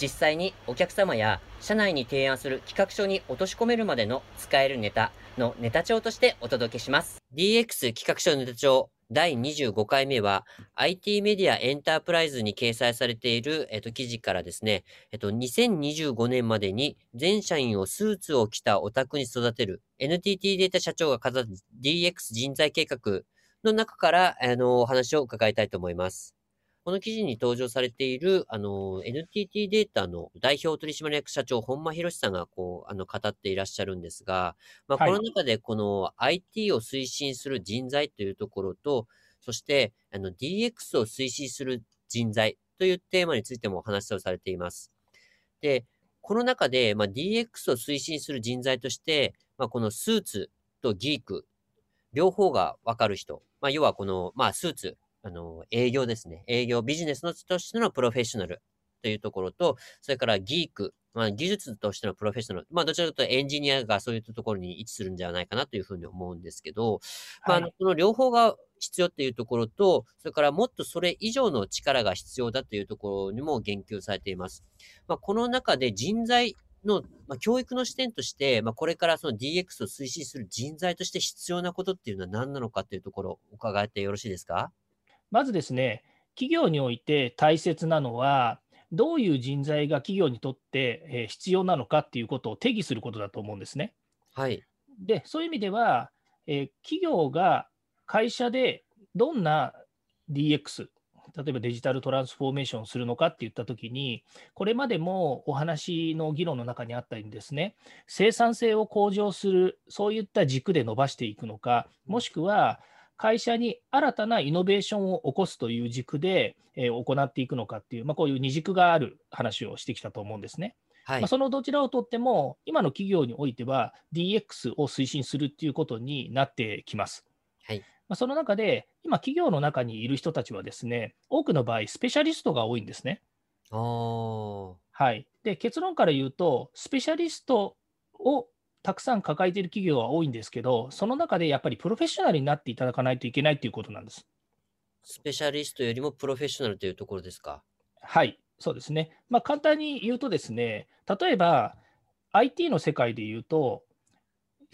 実際にお客様や社内に提案する企画書に落とし込めるまでの使えるネタのネタ帳としてお届けします。DX 企画書ネタ帳第25回目は IT メディアエンタープライズに掲載されている、えっと、記事からですね、えっと、2025年までに全社員をスーツを着たオタクに育てる NTT データ社長が飾る DX 人材計画の中から、あの、お話を伺いたいと思います。この記事に登場されている、あの、NTT データの代表取締役社長、本間博さんが、こう、あの、語っていらっしゃるんですが、まあ、この中で、この IT を推進する人材というところと、そして、あの、DX を推進する人材というテーマについてもお話をされています。で、この中で、まあ、DX を推進する人材として、まあ、このスーツとギーク、両方がわかる人、まあ、要はこの、まあ、スーツ、あの、営業ですね。営業、ビジネスのとしてのプロフェッショナルというところと、それからギーク、まあ、技術としてのプロフェッショナル、まあ、どちらかというとエンジニアがそういったところに位置するんじゃないかなというふうに思うんですけど、はい、まあ、この両方が必要っていうところと、それからもっとそれ以上の力が必要だというところにも言及されています。まあ、この中で人材の、まあ、教育の視点として、まあ、これからその DX を推進する人材として必要なことっていうのは何なのかというところを伺ってよろしいですか？まずですね、企業において大切なのは、どういう人材が企業にとって必要なのかっていうことを定義することだと思うんですね。はい。で、そういう意味では、え企業が会社でどんな DX、例えばデジタルトランスフォーメーションをするのかって言ったときに、これまでもお話の議論の中にあったようにですね、生産性を向上する、そういった軸で伸ばしていくのか、もしくは、会社に新たなイノベーションを起こすという軸で、えー、行っていくのかっていう、まあ、こういう二軸がある話をしてきたと思うんですね。はい、まあ、そのどちらをとっても、今の企業においては DX を推進するっていうことになってきます。はいまあ、その中で、今、企業の中にいる人たちはですね、多くの場合、スペシャリストが多いんですね。はい、で結論から言うと、スペシャリストをたくさん抱えている企業は多いんですけど、その中でやっぱりプロフェッショナルになっていただかないといけないということなんです。スペシャリストよりもプロフェッショナルというところですか？はい、そうですね。まあ、簡単に言うとですね、例えば IT の世界で言うと、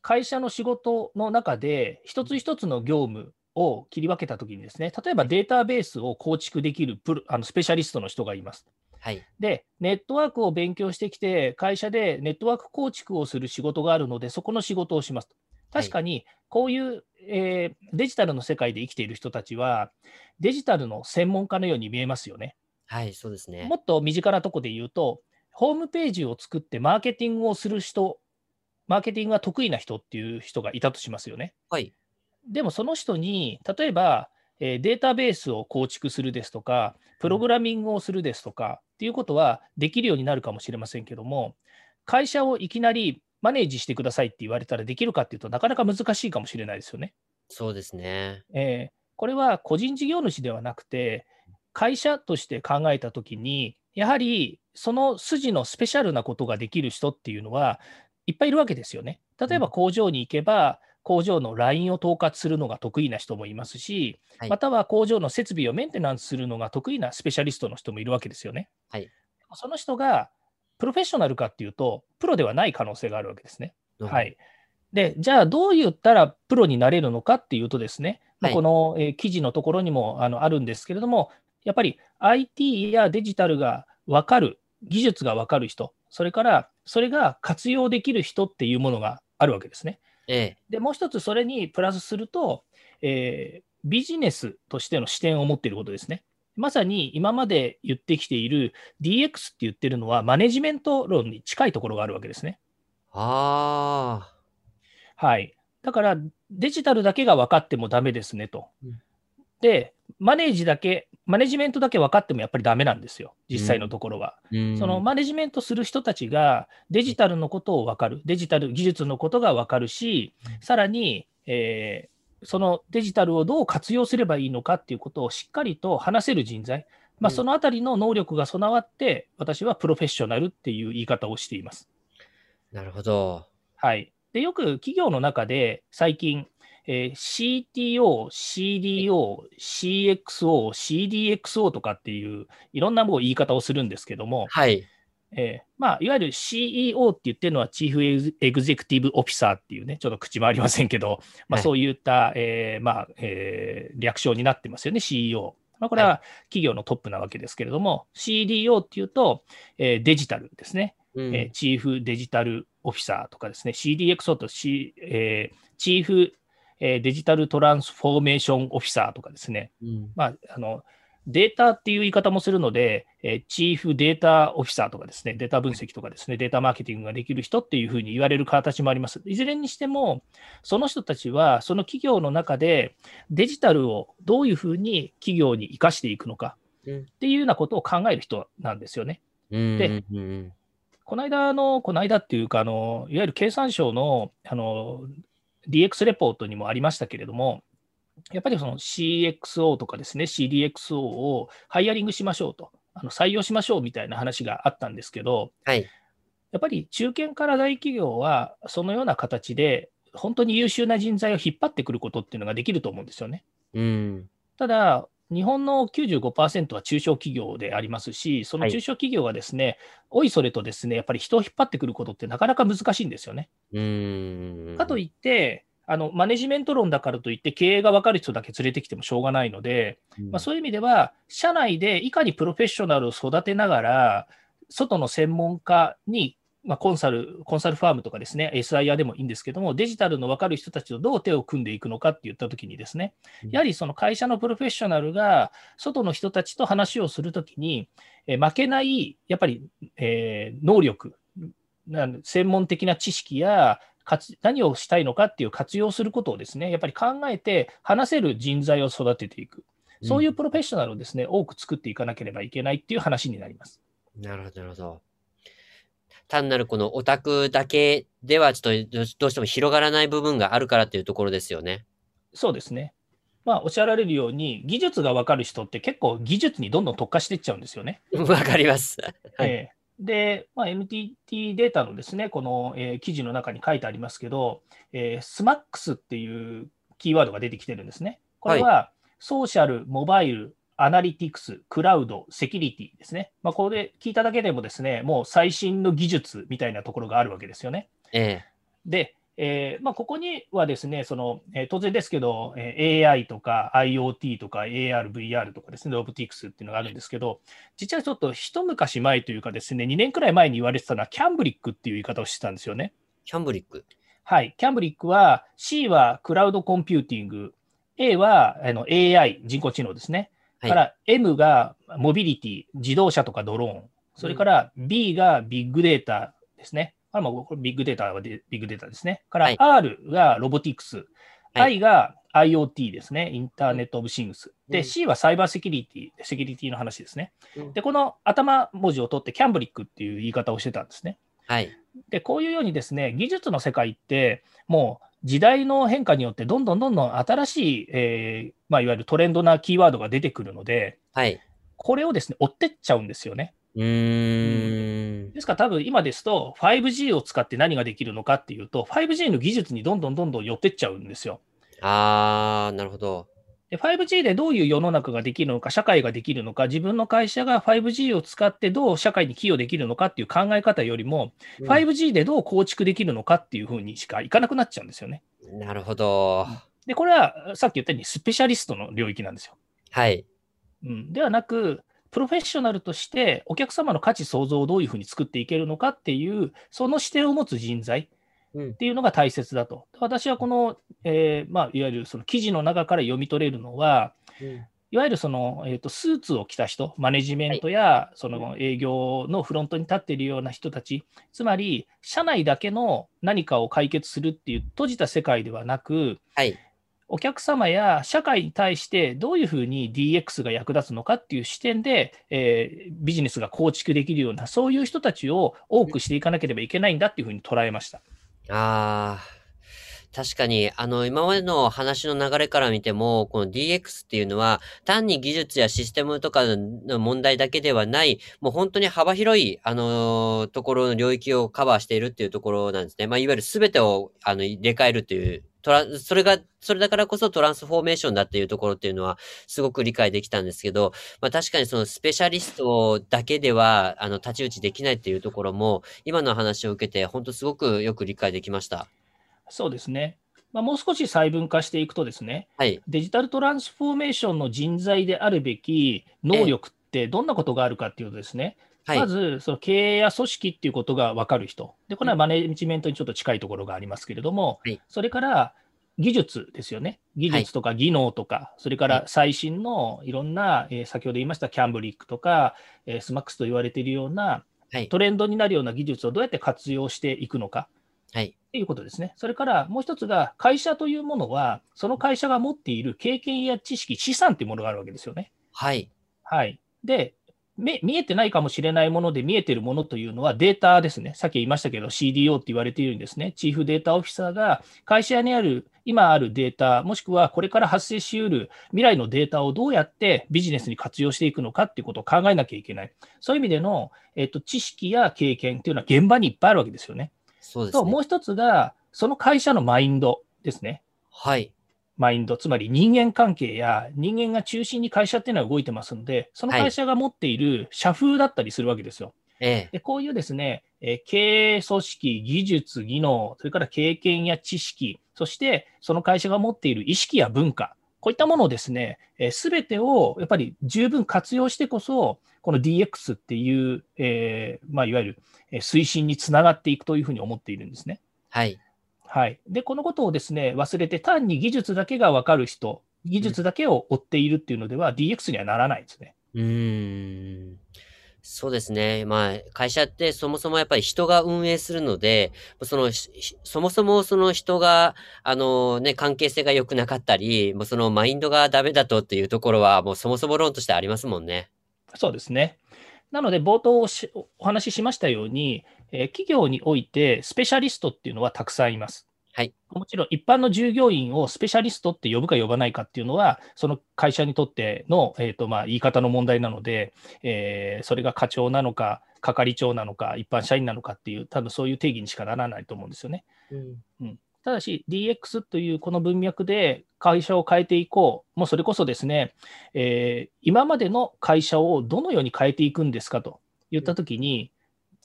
会社の仕事の中で一つ一つの業務を切り分けたときにですね、例えばデータベースを構築できるプロあのスペシャリストの人がいます。はい、で、ネットワークを勉強してきて、会社でネットワーク構築をする仕事があるので、そこの仕事をします。確かに、こういう、えー、デジタルの世界で生きている人たちは、デジタルの専門家のように見えますよね。はい、そうですね。もっと身近なところで言うと、ホームページを作ってマーケティングをする人、マーケティングが得意な人っていう人がいたとしますよね。はい。でもその人に、例えば、えデータベースを構築するですとか、プログラミングをするですとかっていうことはできるようになるかもしれませんけども、会社をいきなりマネージしてくださいって言われたらできるかっていうとなかなか難しいかもしれないですよね。そうですね。えー、これは個人事業主ではなくて、会社として考えたときに、やはりその筋のスペシャルなことができる人っていうのはいっぱいいるわけですよね。例えば工場に行けば、工場のラインを統括するのが得意な人もいますし、はい、または工場の設備をメンテナンスするのが得意なスペシャリストの人もいるわけですよね。はい、その人がプロフェッショナルかっていうと、プロではない可能性があるわけですね。はい、でじゃあ、どう言ったらプロになれるのかっていうとですね、はい、この、えー、記事のところにもあのあるんですけれども、やっぱり IT やデジタルが分かる、技術が分かる人、それからそれが活用できる人っていうものがあるわけですね。ええ、でもう一つそれにプラスすると、えー、ビジネスとしての視点を持っていることですね。まさに今まで言ってきている DX って言ってるのはマネジメント論に近いところがあるわけですね。ああ。はい。だからデジタルだけが分かってもダメですねと。で、マネージだけ、マネジメントだけ分かってもやっぱりダメなんですよ、実際のところは。そのマネジメントする人たちがデジタルのことを分かる、デジタル技術のことが分かるし、さらに、えー、そのデジタルをどう活用すればいいのかっていうことをしっかりと話せる人材、まあ、そのあたりの能力が備わって、私はプロフェッショナルっていう言い方をしています。なるほど。はい。で、よく企業の中で最近、えー、CTO、CDO、CXO、CDXO とかっていういろんなもう言い方をするんですけども、はい。えーまあ、いわゆる CEO って言ってるのは、チーフエグゼクティブオフィサーっていうね、ちょっと口もありませんけど、まあ、そういった、はい、えー、まあえー、略称になってますよね、CEO。まあ、これは企業のトップなわけですけれども、はい、CDO っていうと、えー、デジタルですね、うん、えー、チーフデジタルオフィサーとかですね、CDXO と、C えー、チーフ、えー、デジタルトランスフォーメーションオフィサーとかですね、うん、まあ、あのデータっていう言い方もするので、えー、チーフデータオフィサーとかですね、データ分析とかですね、データマーケティングができる人っていうふうに言われる形もあります。いずれにしても、その人たちは、その企業の中でデジタルをどういうふうに企業に生かしていくのかっていうようなことを考える人なんですよね。で、この間の、この間っていうか、あのいわゆる経産省のあの DX レポートにもありましたけれども、やっぱりその CXO とかですね、CDXO をハイアリングしましょうと、あの採用しましょうみたいな話があったんですけど、はい、やっぱり中堅から大企業は、そのような形で、本当に優秀な人材を引っ張ってくることっていうのができると思うんですよね。うん、ただ、日本の95%は中小企業でありますし、その中小企業がですね、はい、おいそれとですね、やっぱり人を引っ張ってくることってなかなか難しいんですよね。うん。かといって、あのマネジメント論だからといって経営が分かる人だけ連れてきてもしょうがないので、うん、まあ、そういう意味では、社内でいかにプロフェッショナルを育てながら、外の専門家に、まあ、コンサル、コンサルファームとかですね、SIR でもいいんですけども、デジタルの分かる人たちとどう手を組んでいくのかって言ったときにですね、やはりその会社のプロフェッショナルが外の人たちと話をするときに、え負けない、やっぱり、えー、能力、専門的な知識や何をしたいのかっていう活用することをですね、やっぱり考えて話せる人材を育てていく。そういうプロフェッショナルをですね、多く作っていかなければいけないっていう話になります。なるほど、なるほど。単なるこのオタクだけではちょっとどうしても広がらない部分があるからっていうところですよね。そうですね。まあ、おっしゃられるように、技術が分かる人って結構技術にどんどん特化していっちゃうんですよね。わかります。はい、えで、まあ、NTT データのですね、この、えー、記事の中に書いてありますけど、えー、SMAX っていうキーワードが出てきてるんですね。これは、はい、ソーシャル、モバイル、アナリティクス、クラウド、セキュリティですね。まあ、これ聞いただけでもですね、もう最新の技術みたいなところがあるわけですよね。ええ、で、えーまあ、ここにはですね、そのえー、当然ですけど、えー、AI とか IoT とか AR、VR とかですね、ロボティクスっていうのがあるんですけど、実はちょっと一昔前というかですね、2年くらい前に言われてたのは、キャンブリックっていう言い方をしてたんですよね。キャンブリックはい、キャンブリックは C はクラウドコンピューティング、A はあの AI、人工知能ですね。はい、から M がモビリティ、自動車とかドローン、それから B がビッグデータですね。あまあ、これビッグデータはビッグデータですね。から、はい、R がロボティクス、はい、I が IoT ですね、 Internet of Things。で、C はサイバーセキュリティ、セキュリティの話ですね。で、この頭文字を取って、 CAMBRIC っていう言い方をしてたんですね。はい。で、こういうようにですね、技術の世界って、もう時代の変化によって、どんどんどんどん新しい、えーまあ、いわゆるトレンドなキーワードが出てくるので、はい、これをですね、追ってっちゃうんですよね。うん、ですから多分今ですと 5G を使って何ができるのかっていうと 5G の技術にどんどんどんどん寄ってっちゃうんですよ。あー、なるほど。で 5G でどういう世の中ができるのか、社会ができるのか、自分の会社が 5G を使ってどう社会に寄与できるのかっていう考え方よりも、うん、5G でどう構築できるのかっていうふうにしかいかなくなっちゃうんですよね。なるほど。で、これはさっき言ったようにスペシャリストの領域なんですよ。はい。うん、ではなく、プロフェッショナルとしてお客様の価値創造をどういうふうに作っていけるのかっていう、その視点を持つ人材っていうのが大切だと。うん、私はこの、えーまあ、いわゆるその記事の中から読み取れるのは、うん、いわゆるその、えーと、スーツを着た人、マネジメントやその営業のフロントに立っているような人たち、つまり社内だけの何かを解決するっていう閉じた世界ではなく、はいお客様や社会に対してどういうふうに DX が役立つのかっていう視点で、えー、ビジネスが構築できるような、そういう人たちを多くしていかなければいけないんだっていうふうに捉えました。ああ。確かに、あの、今までの話の流れから見ても、この DX っていうのは、単に技術やシステムとかの問題だけではない、もう本当に幅広い、あのところの領域をカバーしているっていうところなんですね。まあ、いわゆる全てを、あの、入れ替えるというトラそれが、それだからこそトランスフォーメーションだっていうところっていうのは、すごく理解できたんですけど、まあ確かにそのスペシャリストだけでは、あの、太刀打ちできないっていうところも、今の話を受けて、本当すごくよく理解できました。そうですね。まあ、もう少し細分化していくとですね、はい、デジタルトランスフォーメーションの人材であるべき能力ってどんなことがあるかっていうとですね、はい、まずその経営や組織っていうことが分かる人で、これはマネジメントにちょっと近いところがありますけれども、はい、それから技術ですよね。技術とか技能とか、はい、それから最新のいろんな、えー、先ほど言いましたキャンブリックとか、えー、スマックスと言われているような、トレンドになるような技術をどうやって活用していくのか。はい。っていうことですね。それからもう一つが、会社というものは、その会社が持っている経験や知識、資産というものがあるわけですよね。はい。はい。で、見えてないかもしれないもので見えてるものというのはデータですね。さっき言いましたけど CDO って言われているんですね。チーフデータオフィサーが会社にある今あるデータ、もしくはこれから発生しうる未来のデータをどうやってビジネスに活用していくのかっていうことを考えなきゃいけない。そういう意味での、えっと、知識や経験っていうのは現場にいっぱいあるわけですよね。そうですね。ともう一つが、その会社のマインドですね。はい。マインド、つまり人間関係や人間が中心に会社っていうのは動いてますので、その会社が持っている社風だったりするわけですよ。はい、でこういうですね、え経営組織、技術、技能、それから経験や知識、そしてその会社が持っている意識や文化、こういったものをですね、す、べ、てをやっぱり十分活用してこそ、この DX っていう、えーまあ、いわゆる推進につながっていくというふうに思っているんですね。はい。はい。で、このことをですね、忘れて単に技術だけが分かる人、技術だけを追っているっていうのでは、うん、DX にはならないですね。うん。そうですね。まあ、会社ってそもそもやっぱり人が運営するので、その、そもそもその人が、あのね、関係性が良くなかったり、もうそのマインドがダメだとっていうところは、もうそもそも論としてありますもんね。そうですね。なので、冒頭お話ししましたように、えー、企業においてスペシャリストっていうのはたくさんいます。はい、もちろん一般の従業員をスペシャリストって呼ぶか呼ばないかっていうのは、その会社にとっての、えーとまあ、言い方の問題なので、えー、それが課長なのか、係長なのか、一般社員なのかっていう、多分そういう定義にしかならないと思うんですよね。うん、うん、ただし、DX というこの文脈で会社を変えていこう、もうそれこそですね、えー、今までの会社をどのように変えていくんですかと言ったときに、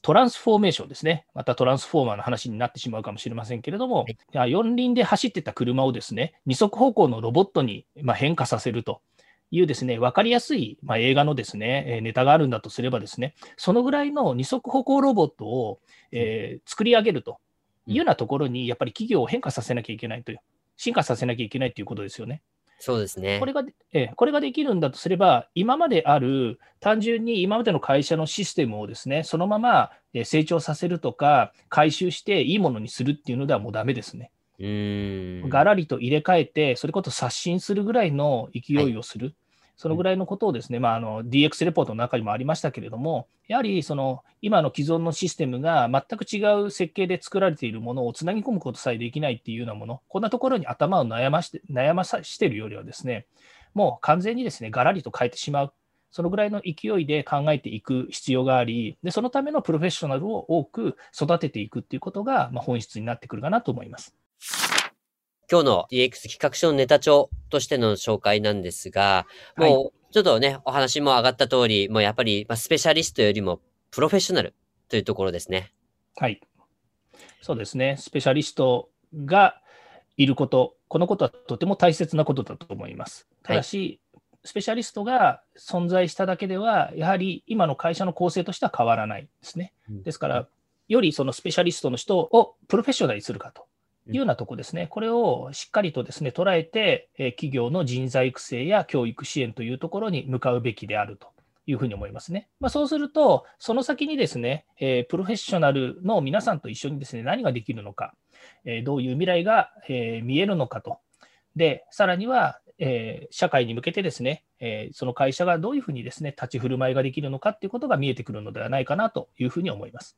トランスフォーメーションですね。またトランスフォーマーの話になってしまうかもしれませんけれども、はい、四輪で走ってた車をですね、二足歩行のロボットにま変化させるというですね、分かりやすい、ま映画のですね、ネタがあるんだとすればですね、そのぐらいの二足歩行ロボットを、えー、作り上げるというようなところに、やっぱり企業を変化させなきゃいけないという、進化させなきゃいけないということですよね。そうですね。これが、えこれができるんだとすれば、今まである、単純に今までの会社のシステムをですね、そのまま成長させるとか、回収していいものにするっていうのではもうだめですね。うんがらりと入れ替えて、それこそ刷新するぐらいの勢いをする。はいそのぐらいのことをですね、まあ、あの DX レポートの中にもありましたけれども、やはりその今の既存のシステムが全く違う設計で作られているものをつなぎ込むことさえできないっていうようなもの、こんなところに頭を悩まして悩まさしているよりはですね、もう完全にですね、がらりと変えてしまう。そのぐらいの勢いで考えていく必要があり、でそのためのプロフェッショナルを多く育てていくっていうことが、まあ、本質になってくるかなと思います。今日の DX 企画書のネタ帳としての紹介なんですが、もうちょっとね、お話も上がった通り、もうやっぱり、まあ、スペシャリストよりもプロフェッショナルというところですね。はい。そうですね。スペシャリストがいること、このことはとても大切なことだと思います。ただし、はい、スペシャリストが存在しただけでは、やはり今の会社の構成としては変わらないですね。ですから、よりそのスペシャリストの人をプロフェッショナルにするかというようなとこですね、これをしっかりとですね捉えて、え企業の人材育成や教育支援というところに向かうべきであるというふうに思いますね。まあ、そうすると、その先にですね、えプロフェッショナルの皆さんと一緒にですね何ができるのか、えどういう未来が、え見えるのかとで、さらには、え社会に向けてですね、えその会社がどういうふうにですね、立ち振る舞いができるのかっていうことが見えてくるのではないかなというふうに思います。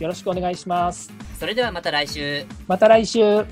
よろしくお願いします。それではまた来週。また来週